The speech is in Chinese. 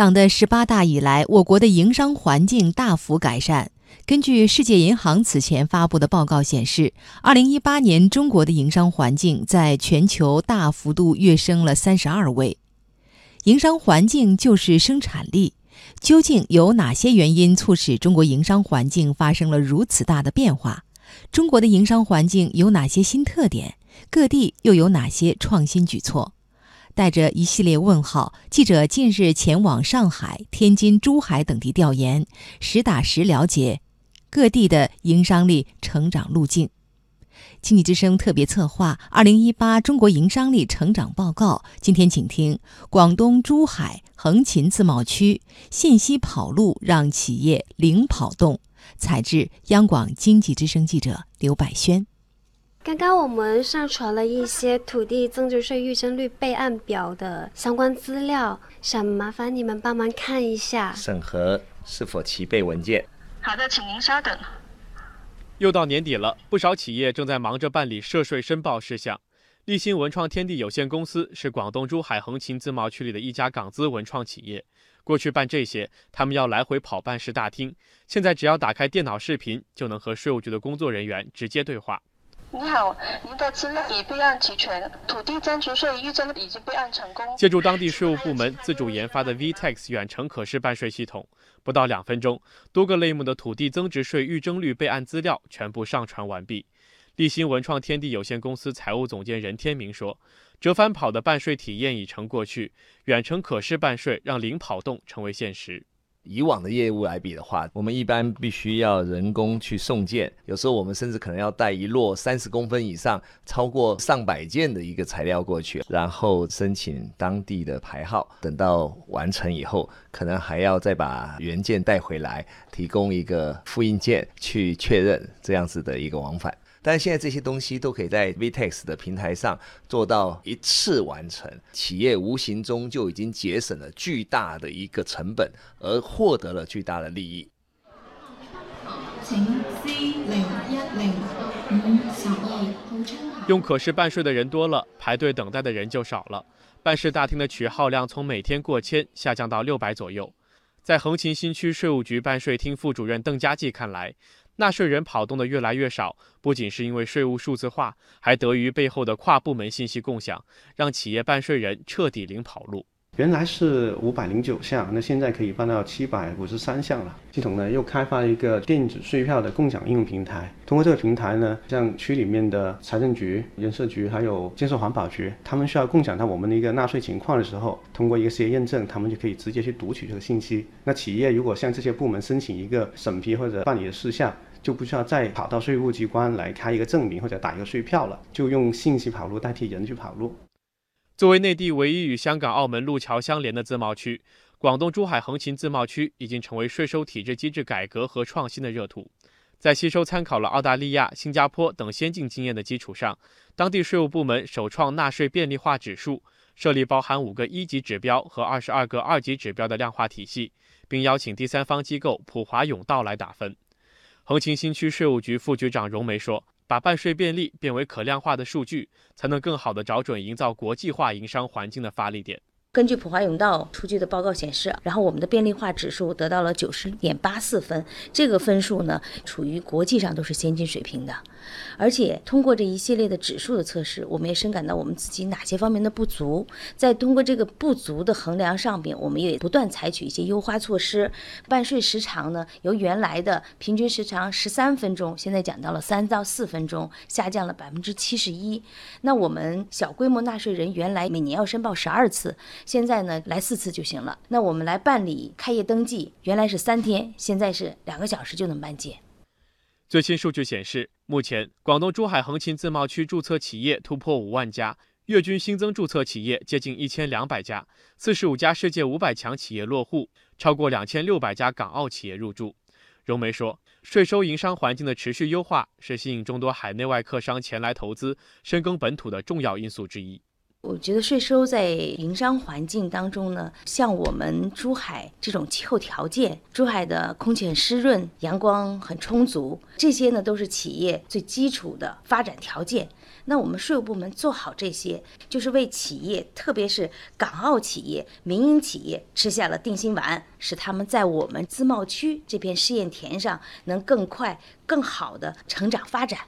党的十八大以来，我国的营商环境大幅改善。根据世界银行此前发布的报告显示，二零一八年中国的营商环境在全球大幅度跃升了三十二位。营商环境就是生产力，究竟有哪些原因促使中国营商环境发生了如此大的变化？中国的营商环境有哪些新特点？各地又有哪些创新举措？带着一系列问号，记者近日前往上海、天津、珠海等地调研，实打实了解各地的营商力成长路径。经济之声特别策划《二零一八中国营商力成长报告》，今天请听广东珠海横琴自贸区信息跑路让企业零跑动。采自央广经济之声记者刘百轩。刚刚我们上传了一些土地增值税预征率备案表的相关资料，想麻烦你们帮忙看一下，审核是否齐备文件。好的，请您稍等。又到年底了，不少企业正在忙着办理涉税申报事项。立新文创天地有限公司是广东珠海横琴自贸区里的一家港资文创企业。过去办这些，他们要来回跑办事大厅，现在只要打开电脑视频，就能和税务局的工作人员直接对话。你好，您的资料已备案齐全，土地增值税预征已经备案成功。借助当地税务部门自主研发的 VTEX 远程可视办税系统。不到两分钟，多个类目的土地增值税预征率备案资料全部上传完毕。立新文创天地有限公司财务总监任天明说：“折返跑的办税体验已成过去，远程可视办税让零跑动成为现实。”以往的业务来比的话，我们一般必须要人工去送件，有时候我们甚至可能要带一摞三十公分以上、超过上百件的一个材料过去，然后申请当地的牌号。等到完成以后，可能还要再把原件带回来，提供一个复印件去确认这样子的一个往返。但是现在这些东西都可以在 VTEX 的平台上做到一次完成，企业无形中就已经节省了巨大的一个成本，而获得了巨大的利益。请 C 零一零五十二用可视办税的人多了，排队等待的人就少了，办事大厅的取号量从每天过千下降到六百左右。在横琴新区税务局办税厅副主任邓家骥看来。纳税人跑动的越来越少，不仅是因为税务数字化，还得于背后的跨部门信息共享，让企业办税人彻底零跑路。原来是五百零九项，那现在可以办到七百五十三项了。系统呢又开发了一个电子税票的共享应用平台，通过这个平台呢，像区里面的财政局、人社局还有建设环保局，他们需要共享到我们的一个纳税情况的时候，通过一个企业验证，他们就可以直接去读取这个信息。那企业如果向这些部门申请一个审批或者办理的事项，就不需要再跑到税务机关来开一个证明或者打一个税票了，就用信息跑路代替人去跑路。作为内地唯一与香港、澳门路桥相连的自贸区，广东珠海横琴自贸区已经成为税收体制机制改革和创新的热土。在吸收参考了澳大利亚、新加坡等先进经验的基础上，当地税务部门首创纳税便利化指数，设立包含五个一级指标和二十二个二级指标的量化体系，并邀请第三方机构普华永道来打分。横琴新区税务局副局长荣梅说：“把办税便利变为可量化的数据，才能更好地找准营造国际化营商环境的发力点。”根据普华永道出具的报告显示，然后我们的便利化指数得到了九十点八四分，这个分数呢，处于国际上都是先进水平的。而且通过这一系列的指数的测试，我们也深感到我们自己哪些方面的不足，在通过这个不足的衡量上边，我们也不断采取一些优化措施。办税时长呢，由原来的平均时长十三分钟，现在讲到了三到四分钟，下降了百分之七十一。那我们小规模纳税人原来每年要申报十二次。现在呢，来四次就行了。那我们来办理开业登记，原来是三天，现在是两个小时就能办结。最新数据显示，目前广东珠海横琴自贸区注册企业突破五万家，月均新增注册企业接近一千两百家，四十五家世界五百强企业落户，超过两千六百家港澳企业入驻。荣梅说，税收营商环境的持续优化是吸引众多海内外客商前来投资、深耕本土的重要因素之一。我觉得税收在营商环境当中呢，像我们珠海这种气候条件，珠海的空气很湿润，阳光很充足，这些呢都是企业最基础的发展条件。那我们税务部门做好这些，就是为企业，特别是港澳企业、民营企业吃下了定心丸，使他们在我们自贸区这片试验田上能更快、更好的成长发展。